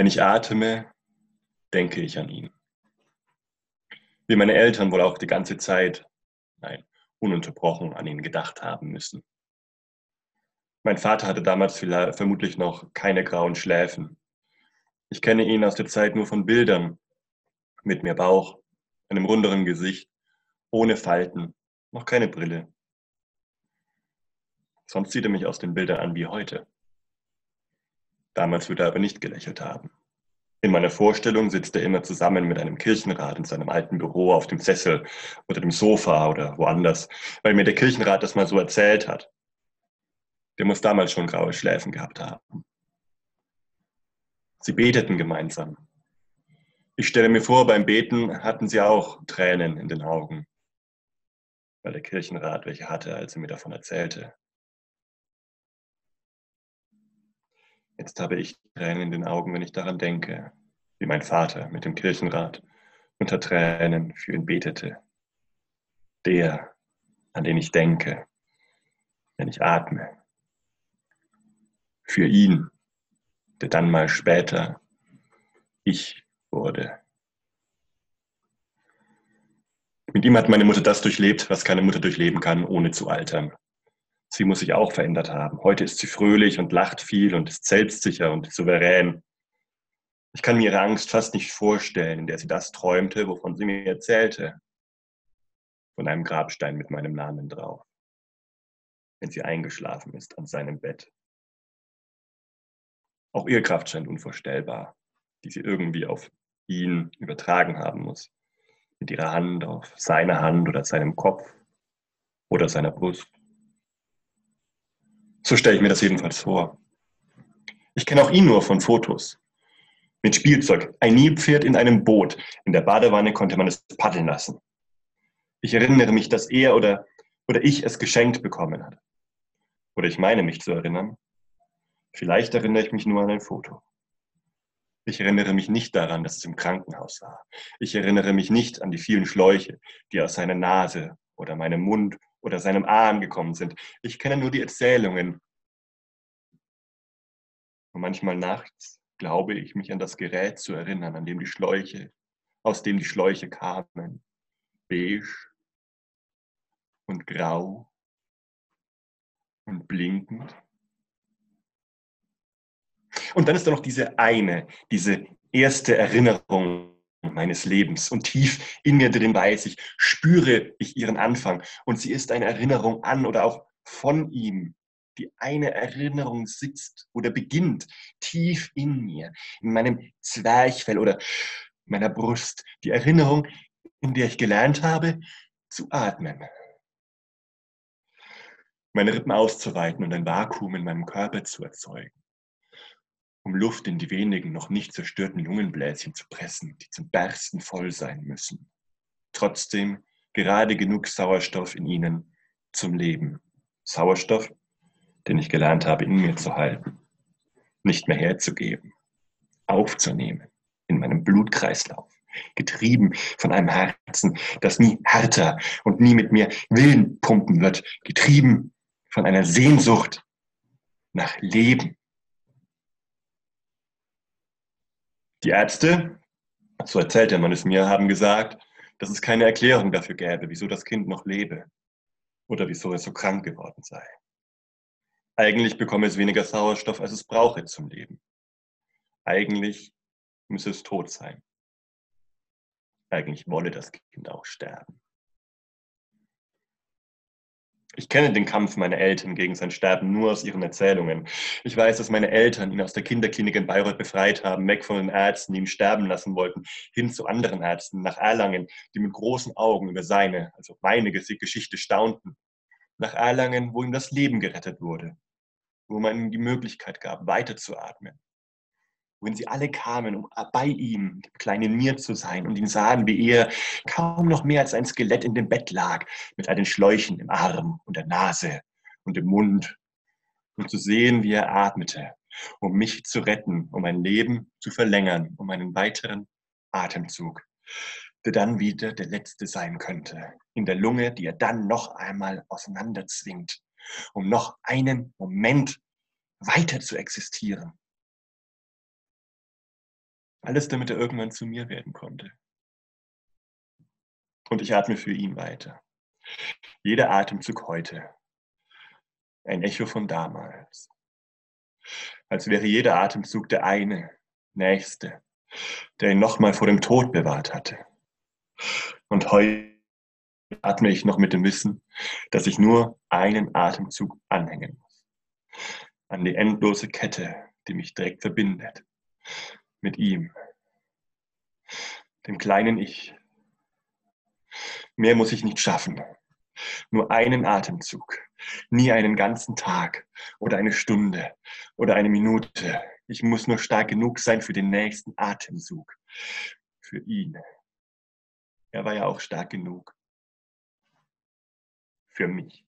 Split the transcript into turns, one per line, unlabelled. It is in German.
Wenn ich atme, denke ich an ihn. Wie meine Eltern wohl auch die ganze Zeit, nein, ununterbrochen an ihn gedacht haben müssen. Mein Vater hatte damals vermutlich noch keine grauen Schläfen. Ich kenne ihn aus der Zeit nur von Bildern, mit mehr Bauch, einem runderen Gesicht, ohne Falten, noch keine Brille. Sonst sieht er mich aus den Bildern an wie heute. Damals würde er aber nicht gelächelt haben. In meiner Vorstellung sitzt er immer zusammen mit einem Kirchenrat in seinem alten Büro auf dem Sessel oder dem Sofa oder woanders, weil mir der Kirchenrat das mal so erzählt hat. Der muss damals schon graue Schläfen gehabt haben. Sie beteten gemeinsam. Ich stelle mir vor, beim Beten hatten sie auch Tränen in den Augen, weil der Kirchenrat welche hatte, als er mir davon erzählte. Jetzt habe ich Tränen in den Augen, wenn ich daran denke, wie mein Vater mit dem Kirchenrat unter Tränen für ihn betete. Der, an den ich denke, wenn ich atme. Für ihn, der dann mal später ich wurde. Mit ihm hat meine Mutter das durchlebt, was keine Mutter durchleben kann, ohne zu altern. Sie muss sich auch verändert haben. Heute ist sie fröhlich und lacht viel und ist selbstsicher und souverän. Ich kann mir ihre Angst fast nicht vorstellen, in der sie das träumte, wovon sie mir erzählte. Von einem Grabstein mit meinem Namen drauf. Wenn sie eingeschlafen ist an seinem Bett. Auch ihr Kraft scheint unvorstellbar, die sie irgendwie auf ihn übertragen haben muss. Mit ihrer Hand auf seine Hand oder seinem Kopf oder seiner Brust. So stelle ich mir das jedenfalls vor. Ich kenne auch ihn nur von Fotos. Mit Spielzeug, ein Nilpferd in einem Boot. In der Badewanne konnte man es paddeln lassen. Ich erinnere mich, dass er oder, oder ich es geschenkt bekommen hat. Oder ich meine mich zu erinnern. Vielleicht erinnere ich mich nur an ein Foto. Ich erinnere mich nicht daran, dass es im Krankenhaus war. Ich erinnere mich nicht an die vielen Schläuche, die aus seiner Nase oder meinem Mund oder seinem Arm gekommen sind. Ich kenne nur die Erzählungen. Und manchmal nachts glaube ich, mich an das Gerät zu erinnern, an dem die Schläuche, aus dem die Schläuche kamen. Beige und grau und blinkend. Und dann ist da noch diese eine, diese erste Erinnerung meines Lebens. Und tief in mir drin weiß ich, spüre ich ihren Anfang. Und sie ist eine Erinnerung an oder auch von ihm. Die eine Erinnerung sitzt oder beginnt tief in mir, in meinem Zwerchfell oder meiner Brust. Die Erinnerung, in der ich gelernt habe, zu atmen. Meine Rippen auszuweiten und ein Vakuum in meinem Körper zu erzeugen um Luft in die wenigen noch nicht zerstörten Lungenbläschen zu pressen, die zum Bersten voll sein müssen. Trotzdem gerade genug Sauerstoff in ihnen zum Leben. Sauerstoff, den ich gelernt habe, in mir zu halten, nicht mehr herzugeben, aufzunehmen in meinem Blutkreislauf, getrieben von einem Herzen, das nie härter und nie mit mir Willen pumpen wird, getrieben von einer Sehnsucht nach Leben Die Ärzte, so erzählte man es mir, haben gesagt, dass es keine Erklärung dafür gäbe, wieso das Kind noch lebe oder wieso es so krank geworden sei. Eigentlich bekomme es weniger Sauerstoff, als es brauche zum Leben. Eigentlich müsse es tot sein. Eigentlich wolle das Kind auch sterben. Ich kenne den Kampf meiner Eltern gegen sein Sterben nur aus ihren Erzählungen. Ich weiß, dass meine Eltern ihn aus der Kinderklinik in Bayreuth befreit haben, weg von den Ärzten, die ihn sterben lassen wollten, hin zu anderen Ärzten nach Erlangen, die mit großen Augen über seine, also meine Geschichte staunten. Nach Erlangen, wo ihm das Leben gerettet wurde, wo man ihm die Möglichkeit gab, weiterzuatmen, wohin sie alle kamen, um bei ihm, dem kleinen mir zu sein und ihn sahen, wie er kaum noch mehr als ein Skelett in dem Bett lag, mit all den Schläuchen im Arm und der Nase und im Mund, und zu sehen, wie er atmete, um mich zu retten, um mein Leben zu verlängern, um einen weiteren Atemzug, der dann wieder der letzte sein könnte, in der Lunge, die er dann noch einmal auseinanderzwingt, um noch einen Moment weiter zu existieren Alles, damit er irgendwann zu mir werden konnte. Und ich atme für ihn weiter. Jeder Atemzug heute ein Echo von damals. Als wäre jeder Atemzug der eine, nächste, der ihn nochmal vor dem Tod bewahrt hatte. Und heute atme ich noch mit dem Wissen, dass ich nur einen Atemzug anhängen muss. An die endlose Kette, die mich direkt verbindet mit ihm, dem kleinen Ich. Mehr muss ich nicht schaffen. Nur einen Atemzug, nie einen ganzen Tag oder eine Stunde oder eine Minute. Ich muss nur stark genug sein für den nächsten Atemzug, für ihn. Er war ja auch stark genug für mich.